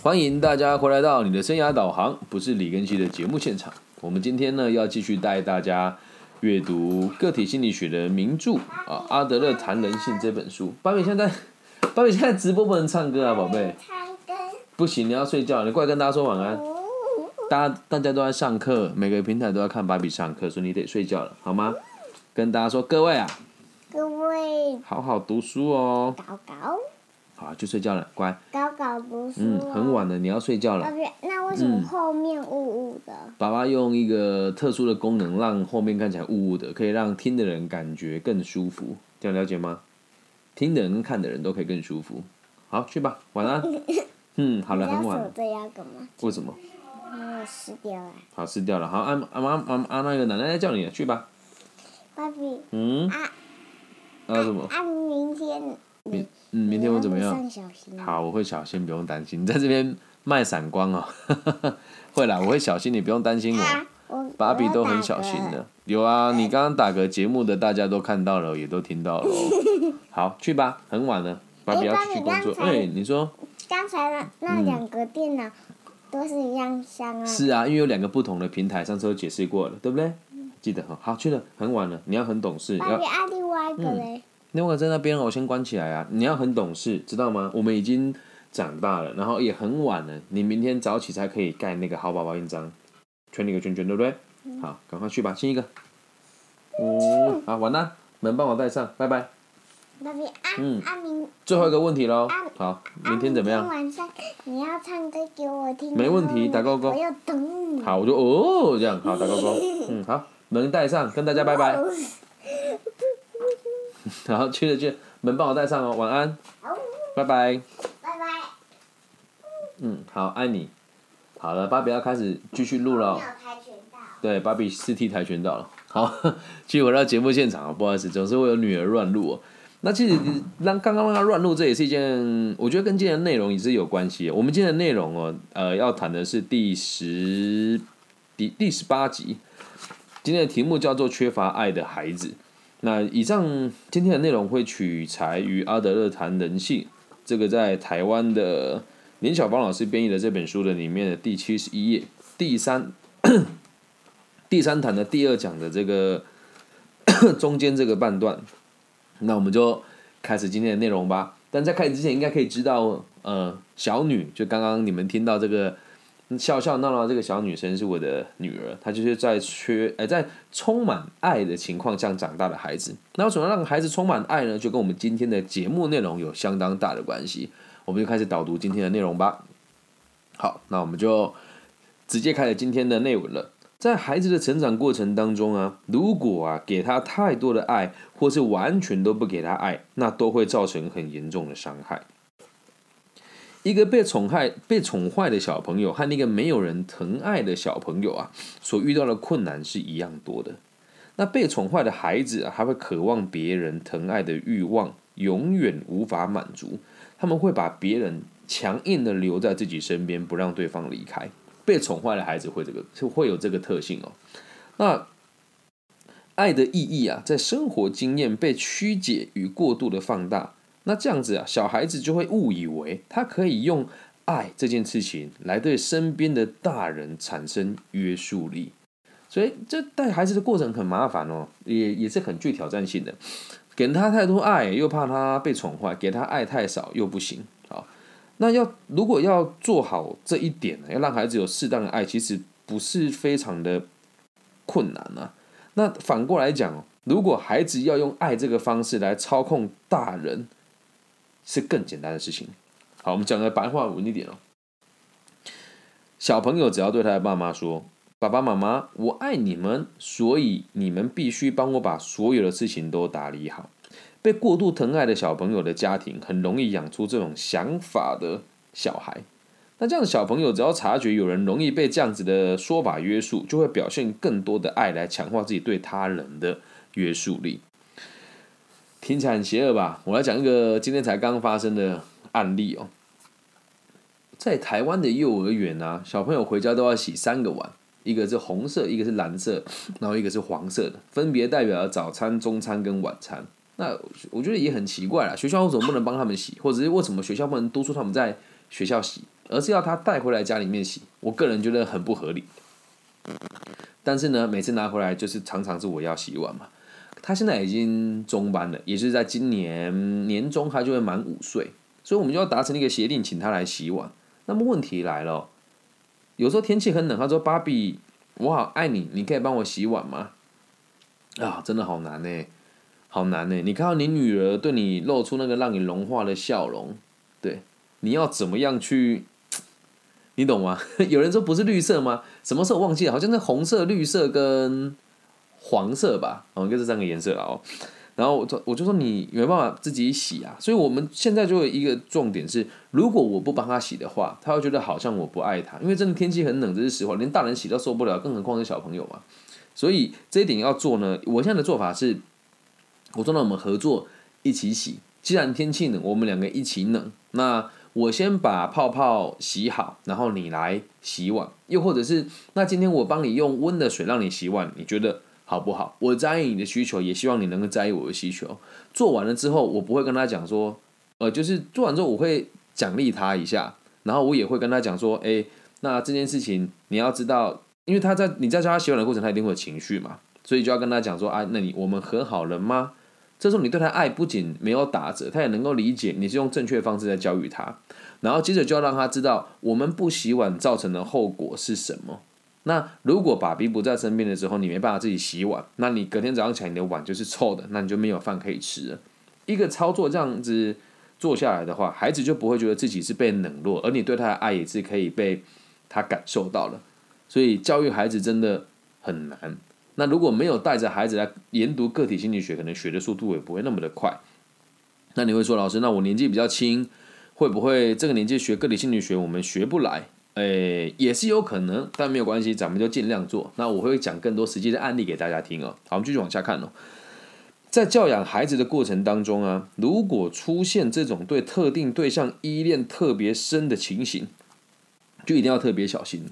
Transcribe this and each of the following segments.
欢迎大家回来到你的生涯导航，不是李根熙的节目现场。我们今天呢要继续带大家阅读个体心理学的名著啊，《阿德勒谈人性》这本书。芭比现在，芭比现在直播不能唱歌啊，宝贝。不行，你要睡觉，你过来跟大家说晚安。大家大家都在上课，每个平台都要看芭比上课，所以你得睡觉了，好吗？跟大家说，各位啊，各位好好读书哦。好，就睡觉了，乖。搞搞嗯，哦。很晚了，你要睡觉了那为什么后面雾雾的？爸爸用一个特殊的功能，让后面看起来雾雾的，可以让听的人感觉更舒服。这样了解吗？听的人跟看的人都可以更舒服。好，去吧，晚安。嗯，好了，很晚了。手这样干嘛？为什么？因为湿掉了。好，撕掉了。好，按按妈按按那个奶奶在叫你了，去吧。芭比，嗯。啊啊什么？啊，明天明嗯，明天我怎么样？好，我会小心，不用担心。你在这边卖闪光哦。会啦，我会小心，你不用担心我。芭比都很小心的。有啊，你刚刚打个节目的，大家都看到了，也都听到了哦。好，去吧，很晚了，芭比要去工作。哎、你说刚才那那两个电脑都是一样香啊。是啊，因为有两个不同的平台，上次都解释过了，对不对？记得哈。好，去了，很晚了，你要很懂事，要芭比啊，另外一个嘞，另外在那边哦，我先关起来啊。你要很懂事，知道吗？我们已经长大了，然后也很晚了，你明天早起才可以盖那个好宝宝印章，圈你个圈圈，对不对？好，赶快去吧，亲一个。嗯，好，晚安，门帮我带上，拜拜。芭比啊嗯啊明最后一个问题喽啊，好，啊明天怎么样？晚上你要唱歌给我听。没问题打勾勾我要等你。好，我就哦这样，好打勾勾，嗯好，门带上，跟大家拜拜，然后去了去，门帮我带上哦，晚安，拜拜，拜拜。嗯好，爱你，好了，芭比要开始继续录了。对，芭比是踢跆拳道了，好，继续回到节目现场啊，不好意思，总是会有女儿乱录哦。那其实让刚刚让她乱录，这也是一件，我觉得跟今天的内容也是有关系的。我们今天的内容哦，呃，要谈的是第十第第十八集，今天的题目叫做“缺乏爱的孩子”。那以上今天的内容会取材于阿德勒谈人性，这个在台湾的林小芳老师编译的这本书的里面的第七十一页第三 第三谈的第二讲的这个 中间这个半段。那我们就开始今天的内容吧。但在开始之前，应该可以知道，呃，小女就刚刚你们听到这个笑笑闹闹这个小女生是我的女儿，她就是在缺，呃，在充满爱的情况下长大的孩子。那为什么让孩子充满爱呢？就跟我们今天的节目内容有相当大的关系。我们就开始导读今天的内容吧。好，那我们就直接开始今天的内文了。在孩子的成长过程当中啊，如果啊给他太多的爱，或是完全都不给他爱，那都会造成很严重的伤害。一个被宠害、被宠坏的小朋友和那个没有人疼爱的小朋友啊，所遇到的困难是一样多的。那被宠坏的孩子啊，还会渴望别人疼爱的欲望永远无法满足，他们会把别人强硬的留在自己身边，不让对方离开。被宠坏的孩子会这个就会有这个特性哦。那爱的意义啊，在生活经验被曲解与过度的放大。那这样子啊，小孩子就会误以为他可以用爱这件事情来对身边的大人产生约束力。所以这带孩子的过程很麻烦哦，也也是很具挑战性的。给他太多爱，又怕他被宠坏；给他爱太少，又不行。好，那要如果要做好这一点呢，要让孩子有适当的爱，其实不是非常的困难啊。那反过来讲，如果孩子要用爱这个方式来操控大人，是更简单的事情。好，我们讲个白话文一点哦。小朋友只要对他的爸妈说：“爸爸妈妈，我爱你们，所以你们必须帮我把所有的事情都打理好。”被过度疼爱的小朋友的家庭，很容易养出这种想法的小孩。那这样的小朋友，只要察觉有人容易被这样子的说法约束，就会表现更多的爱来强化自己对他人的约束力。听起来很邪恶吧？我来讲一个今天才刚发生的案例哦。在台湾的幼儿园啊，小朋友回家都要洗三个碗，一个是红色，一个是蓝色，然后一个是黄色的，分别代表了早餐、中餐跟晚餐。那我觉得也很奇怪啦，学校为什么不能帮他们洗，或者是为什么学校不能督促他们在学校洗？而是要他带回来家里面洗。我个人觉得很不合理。但是呢，每次拿回来就是常常是我要洗碗嘛。他现在已经中班了，也是在今年年中他就会满五岁，所以我们就要达成一个协定，请他来洗碗。那么问题来了，有时候天气很冷，他说：“芭比，我好爱你，你可以帮我洗碗吗？”啊，真的好难呢，好难呢。你看到你女儿对你露出那个让你融化的笑容，对，你要怎么样去？你懂吗？有人说不是绿色吗？什么时候忘记了？好像是红色、绿色跟黄色吧，哦，应该是三个颜色哦。然后我我就说你没办法自己洗啊，所以我们现在就有一个重点是，如果我不帮他洗的话，他会觉得好像我不爱他，因为真的天气很冷，这是实话，连大人洗都受不了，更何况是小朋友嘛。所以这一点要做呢，我现在的做法是，我说那我们合作一起洗，既然天气冷，我们两个一起冷，那。我先把泡泡洗好，然后你来洗碗，又或者是那今天我帮你用温的水让你洗碗，你觉得好不好？我在意你的需求，也希望你能够在意我的需求。做完了之后，我不会跟他讲说，呃，就是做完之后我会奖励他一下，然后我也会跟他讲说，哎，那这件事情你要知道，因为他在你在教他洗碗的过程，他一定会有情绪嘛，所以就要跟他讲说，啊，那你我们和好了吗？这时候你对他爱不仅没有打折，他也能够理解你是用正确方式在教育他，然后接着就要让他知道我们不洗碗造成的后果是什么。那如果爸比不在身边的时候，你没办法自己洗碗，那你隔天早上起来你的碗就是臭的，那你就没有饭可以吃了。一个操作这样子做下来的话，孩子就不会觉得自己是被冷落，而你对他的爱也是可以被他感受到了。所以教育孩子真的很难。那如果没有带着孩子来研读个体心理学，可能学的速度也不会那么的快。那你会说，老师，那我年纪比较轻，会不会这个年纪学个体心理学我们学不来？诶，也是有可能，但没有关系，咱们就尽量做。那我会讲更多实际的案例给大家听哦。好，我们继续往下看哦。在教养孩子的过程当中啊，如果出现这种对特定对象依恋特别深的情形，就一定要特别小心。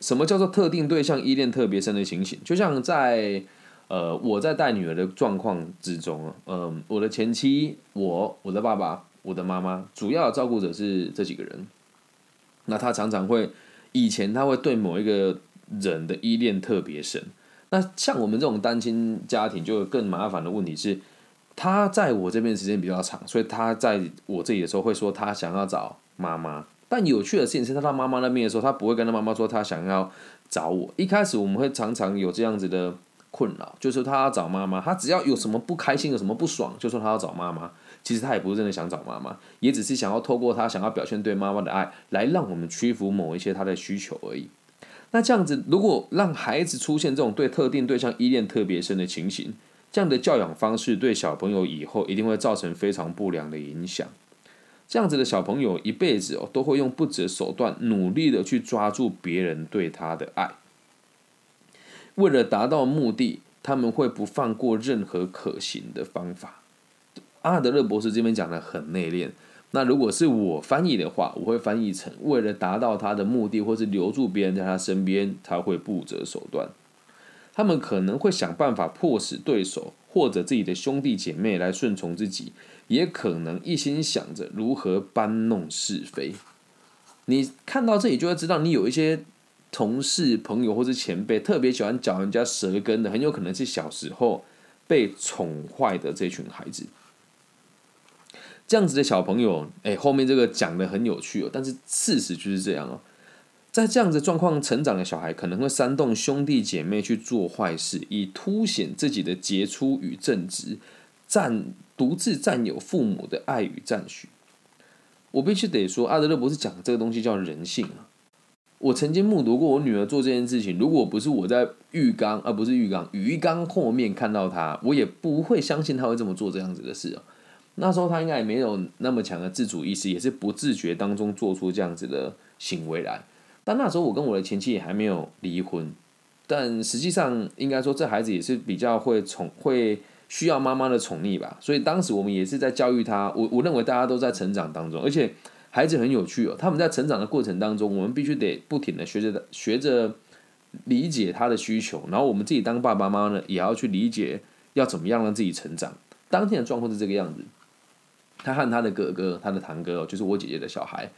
什么叫做特定对象依恋特别深的情形？就像在呃我在带女儿的状况之中啊，嗯，我的前妻、我、我的爸爸、我的妈妈，主要照顾者是这几个人。那他常常会以前他会对某一个人的依恋特别深。那像我们这种单亲家庭，就更麻烦的问题是，他在我这边时间比较长，所以他在我这里的时候会说他想要找妈妈。但有趣的事情是，他到妈妈那边的时候，他不会跟他妈妈说他想要找我。一开始我们会常常有这样子的困扰，就是他要找妈妈，他只要有什么不开心、有什么不爽，就说他要找妈妈。其实他也不是真的想找妈妈，也只是想要透过他想要表现对妈妈的爱，来让我们屈服某一些他的需求而已。那这样子，如果让孩子出现这种对特定对象依恋特别深的情形，这样的教养方式对小朋友以后一定会造成非常不良的影响。这样子的小朋友一辈子哦，都会用不择手段，努力的去抓住别人对他的爱。为了达到目的，他们会不放过任何可行的方法。阿德勒博士这边讲的很内敛。那如果是我翻译的话，我会翻译成：为了达到他的目的，或是留住别人在他身边，他会不择手段。他们可能会想办法迫使对手或者自己的兄弟姐妹来顺从自己。也可能一心想着如何搬弄是非。你看到这里就会知道，你有一些同事、朋友或是前辈特别喜欢嚼人家舌根的，很有可能是小时候被宠坏的这群孩子。这样子的小朋友，哎，后面这个讲的很有趣哦，但是事实就是这样哦。在这样子状况成长的小孩，可能会煽动兄弟姐妹去做坏事，以凸显自己的杰出与正直。占独自占有父母的爱与赞许，我必须得说，阿德勒博士讲的这个东西叫人性啊。我曾经目睹过我女儿做这件事情，如果不是我在浴缸，而不是浴缸鱼缸后面看到她，我也不会相信她会这么做这样子的事哦。那时候他应该也没有那么强的自主意识，也是不自觉当中做出这样子的行为来。但那时候我跟我的前妻也还没有离婚，但实际上应该说这孩子也是比较会宠会。需要妈妈的宠溺吧，所以当时我们也是在教育他。我我认为大家都在成长当中，而且孩子很有趣哦。他们在成长的过程当中，我们必须得不停的学着学着理解他的需求，然后我们自己当爸爸妈妈呢，也要去理解要怎么样让自己成长。当天的状况是这个样子，他和他的哥哥，他的堂哥哦，就是我姐姐的小孩，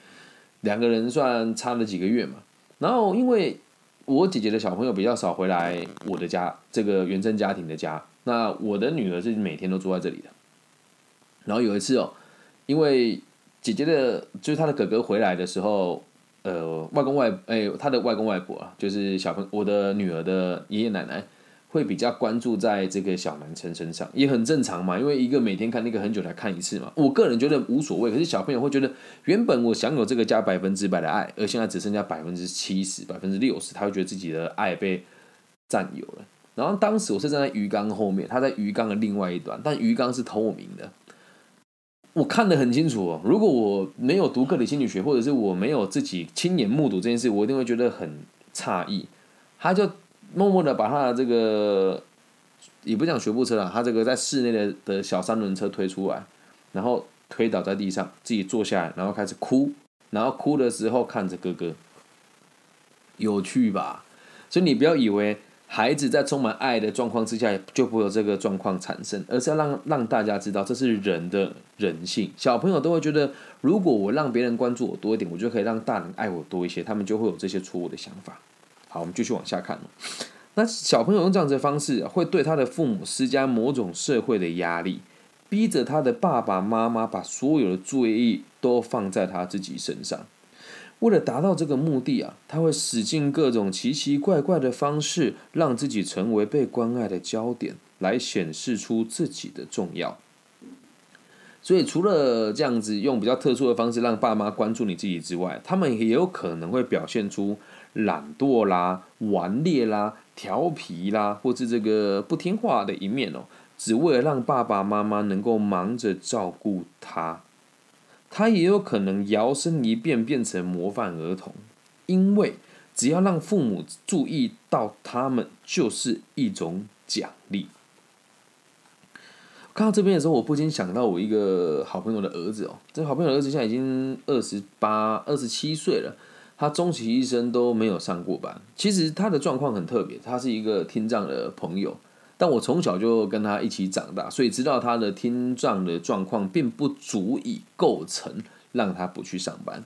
两个人算差了几个月嘛。然后因为我姐姐的小朋友比较少回来我的家，这个原生家庭的家，那我的女儿是每天都住在这里的。然后有一次哦，因为姐姐的，就是她的哥哥回来的时候，呃，外公外，哎，他的外公外婆啊，就是小朋我的女儿的爷爷奶奶。会比较关注在这个小男生身上，也很正常嘛，因为一个每天看那个很久才看一次嘛。我个人觉得无所谓，可是小朋友会觉得，原本我享有这个家百分之百的爱，而现在只剩下百分之七十、百分之六十，他会觉得自己的爱被占有了。然后当时我是站在鱼缸后面，他在鱼缸的另外一端，但鱼缸是透明的，我看得很清楚哦。如果我没有读个体心理学，或者是我没有自己亲眼目睹这件事，我一定会觉得很诧异。他就。默默的把他的这个，也不讲学步车了，他这个在室内的的小三轮车推出来，然后推倒在地上，自己坐下来，然后开始哭，然后哭的时候看着哥哥，有趣吧？所以你不要以为孩子在充满爱的状况之下就不会有这个状况产生，而是要让让大家知道这是人的人性。小朋友都会觉得，如果我让别人关注我多一点，我就可以让大人爱我多一些，他们就会有这些错误的想法。好，我们继续往下看。那小朋友用这样子的方式，会对他的父母施加某种社会的压力，逼着他的爸爸妈妈把所有的注意力都放在他自己身上。为了达到这个目的啊，他会使尽各种奇奇怪怪的方式，让自己成为被关爱的焦点，来显示出自己的重要。所以，除了这样子用比较特殊的方式让爸妈关注你自己之外，他们也有可能会表现出。懒惰啦、顽劣啦、调皮啦，或是这个不听话的一面哦，只为了让爸爸妈妈能够忙着照顾他。他也有可能摇身一变变成模范儿童，因为只要让父母注意到他们，就是一种奖励。看到这边的时候，我不禁想到我一个好朋友的儿子哦，这好朋友的儿子现在已经二十八、二十七岁了。他终其一生都没有上过班。其实他的状况很特别，他是一个听障的朋友，但我从小就跟他一起长大，所以知道他的听障的状况并不足以构成让他不去上班。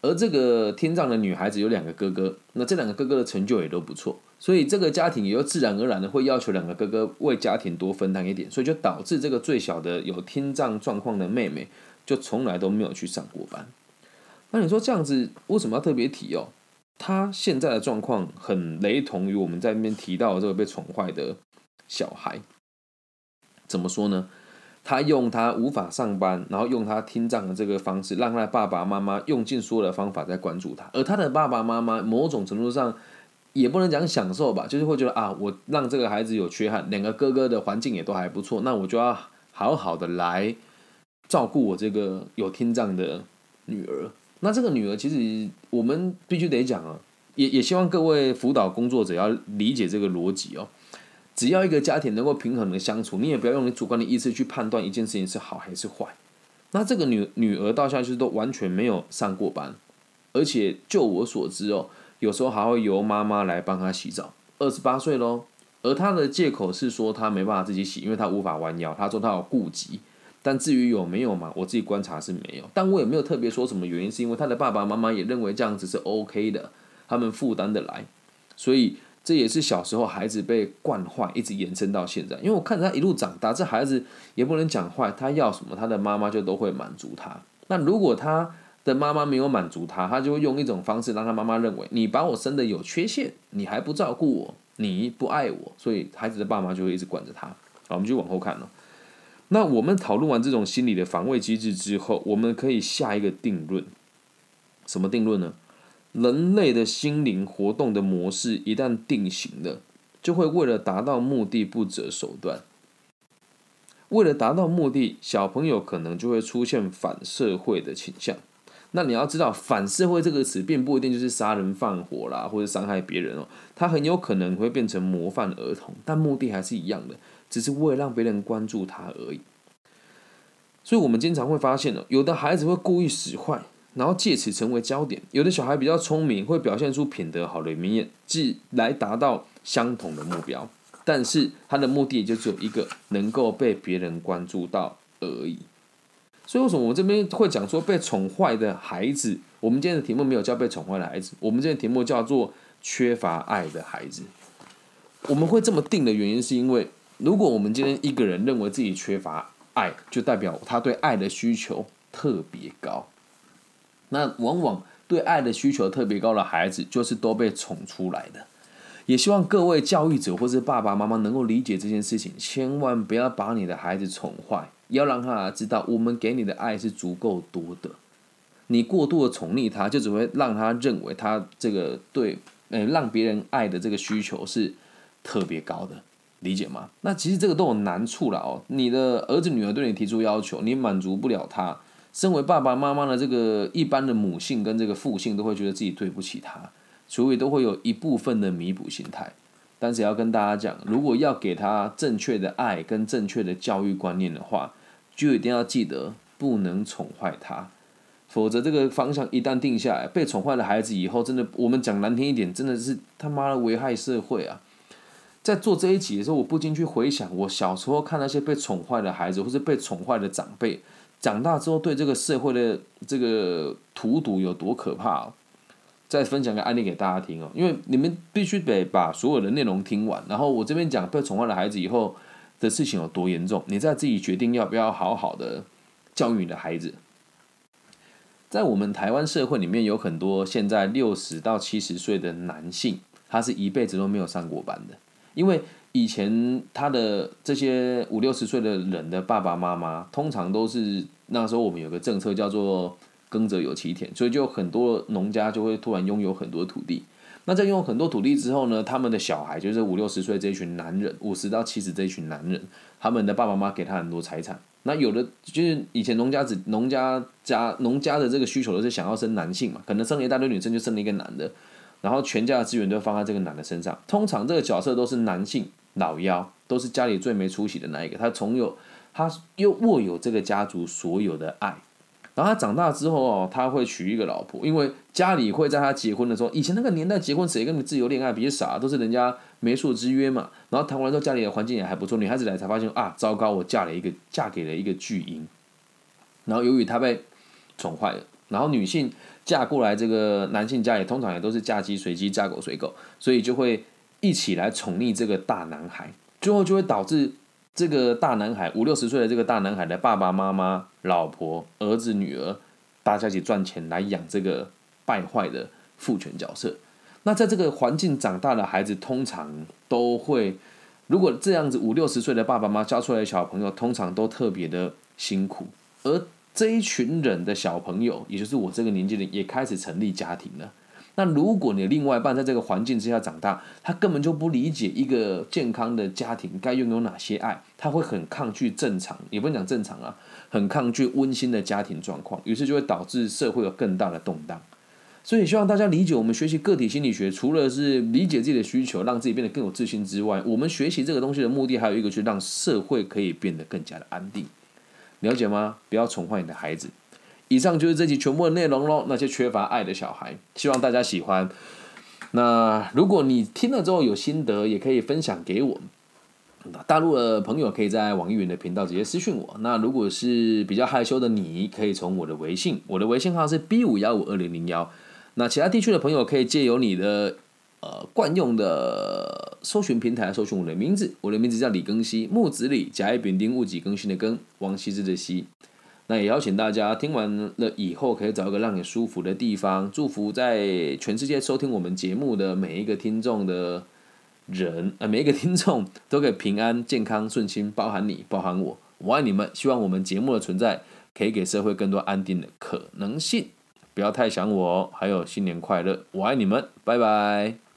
而这个听障的女孩子有两个哥哥，那这两个哥哥的成就也都不错，所以这个家庭也就自然而然的会要求两个哥哥为家庭多分担一点，所以就导致这个最小的有听障状况的妹妹就从来都没有去上过班。那你说这样子为什么要特别提哦？他现在的状况很雷同于我们在那边提到的这个被宠坏的小孩。怎么说呢？他用他无法上班，然后用他听障的这个方式，让他的爸爸妈妈用尽所有的方法在关注他，而他的爸爸妈妈某种程度上也不能讲享受吧，就是会觉得啊，我让这个孩子有缺憾，两个哥哥的环境也都还不错，那我就要好好的来照顾我这个有听障的女儿。那这个女儿其实我们必须得讲啊，也也希望各位辅导工作者要理解这个逻辑哦。只要一个家庭能够平衡的相处，你也不要用你主观的意识去判断一件事情是好还是坏。那这个女女儿到现在是都完全没有上过班，而且就我所知哦，有时候还会由妈妈来帮她洗澡。二十八岁喽，而她的借口是说她没办法自己洗，因为她无法弯腰，她说她有顾及。但至于有没有嘛，我自己观察是没有，但我也没有特别说什么原因，是因为他的爸爸妈妈也认为这样子是 OK 的，他们负担的来，所以这也是小时候孩子被惯坏，一直延伸到现在。因为我看着他一路长大，这孩子也不能讲坏，他要什么，他的妈妈就都会满足他。那如果他的妈妈没有满足他，他就会用一种方式让他妈妈认为你把我生的有缺陷，你还不照顾我，你不爱我，所以孩子的爸妈就会一直管着他。好，我们就往后看了。那我们讨论完这种心理的防卫机制之后，我们可以下一个定论。什么定论呢？人类的心灵活动的模式一旦定型了，就会为了达到目的不择手段。为了达到目的，小朋友可能就会出现反社会的倾向。那你要知道，反社会这个词并不一定就是杀人放火啦，或者伤害别人哦。它很有可能会变成模范儿童，但目的还是一样的。只是为了让别人关注他而已，所以我们经常会发现呢，有的孩子会故意使坏，然后借此成为焦点；有的小孩比较聪明，会表现出品德好的一面，即来达到相同的目标。但是他的目的也就只有一个，能够被别人关注到而已。所以为什么我们这边会讲说被宠坏的孩子我们今天的题目没有叫被宠坏的孩子，我们今天题目叫做缺乏爱的孩子。我们会这么定的原因，是因为如果我们今天一个人认为自己缺乏爱，就代表他对爱的需求特别高。那往往对爱的需求特别高的孩子，就是都被宠出来的。也希望各位教育者或是爸爸妈妈能够理解这件事情，千万不要把你的孩子宠坏，要让他知道我们给你的爱是足够多的。你过度的宠溺他，就只会让他认为他这个对，呃，让别人爱的这个需求是特别高的，理解吗？那其实这个都有难处了哦。你的儿子女儿对你提出要求，你满足不了他，身为爸爸妈妈的这个一般的母性跟这个父性都会觉得自己对不起他。所以都会有一部分的弥补心态，但是要跟大家讲，如果要给他正确的爱跟正确的教育观念的话，就一定要记得不能宠坏他，否则这个方向一旦定下来，被宠坏的孩子以后真的，我们讲难听一点，真的是他妈的危害社会啊！在做这一集的时候，我不禁去回想我小时候看那些被宠坏的孩子，或是被宠坏的长辈，长大之后对这个社会的这个荼毒有多可怕。再分享个案例给大家听哦，因为你们必须得把所有的内容听完，然后我这边讲被宠坏的孩子以后的事情有多严重，你再自己决定要不要好好的教育你的孩子。在我们台湾社会里面，有很多现在六十到七十岁的男性，他是一辈子都没有上过班的，因为以前他的这些五六十岁的人的爸爸妈妈，通常都是那时候我们有个政策叫做。耕者有其田，所以就很多农家就会突然拥有很多土地。那在拥有很多土地之后呢，他们的小孩就是五六十岁这一群男人，五十到七十这一群男人，他们的爸爸妈妈给他很多财产。那有的就是以前农家子农家家农家的这个需求都是想要生男性嘛，可能生了一大堆女生就生了一个男的，然后全家的资源都放在这个男的身上。通常这个角色都是男性老幺，都是家里最没出息的那一个，他从有他又握有这个家族所有的爱。然后他长大之后哦，他会娶一个老婆，因为家里会在他结婚的时候，以前那个年代结婚谁跟你自由恋爱比傻，都是人家媒妁之约嘛。然后谈完之后，家里的环境也还不错，女孩子来才发现啊，糟糕，我嫁了一个嫁给了一个巨婴。然后由于他被宠坏了，然后女性嫁过来这个男性家里，通常也都是嫁鸡随鸡，嫁狗随狗，所以就会一起来宠溺这个大男孩，最后就会导致。这个大男孩五六十岁的这个大男孩的爸爸妈妈、老婆、儿子、女儿，大家一起赚钱来养这个败坏的父权角色。那在这个环境长大的孩子，通常都会，如果这样子五六十岁的爸爸妈妈教出来的小朋友，通常都特别的辛苦。而这一群人的小朋友，也就是我这个年纪的，也开始成立家庭了。那如果你的另外一半在这个环境之下长大，他根本就不理解一个健康的家庭该拥有哪些爱，他会很抗拒正常，也不能讲正常啊，很抗拒温馨的家庭状况，于是就会导致社会有更大的动荡。所以希望大家理解，我们学习个体心理学，除了是理解自己的需求，让自己变得更有自信之外，我们学习这个东西的目的还有一个，就是让社会可以变得更加的安定。了解吗？不要宠坏你的孩子。以上就是这集全部的内容喽。那些缺乏爱的小孩，希望大家喜欢。那如果你听了之后有心得，也可以分享给我。大陆的朋友可以在网易云的频道直接私信我。那如果是比较害羞的你，可以从我的微信，我的微信号是 B 五幺五二零零幺。那其他地区的朋友可以借由你的呃惯用的搜寻平台搜寻我的名字，我的名字叫李更新，木子李，甲乙丙丁戊己更新的更，王羲之的羲。那也邀请大家听完了以后，可以找一个让你舒服的地方。祝福在全世界收听我们节目的每一个听众的人，呃，每一个听众都可以平安、健康、顺心，包含你，包含我，我爱你们。希望我们节目的存在可以给社会更多安定的可能性。不要太想我，还有新年快乐，我爱你们，拜拜。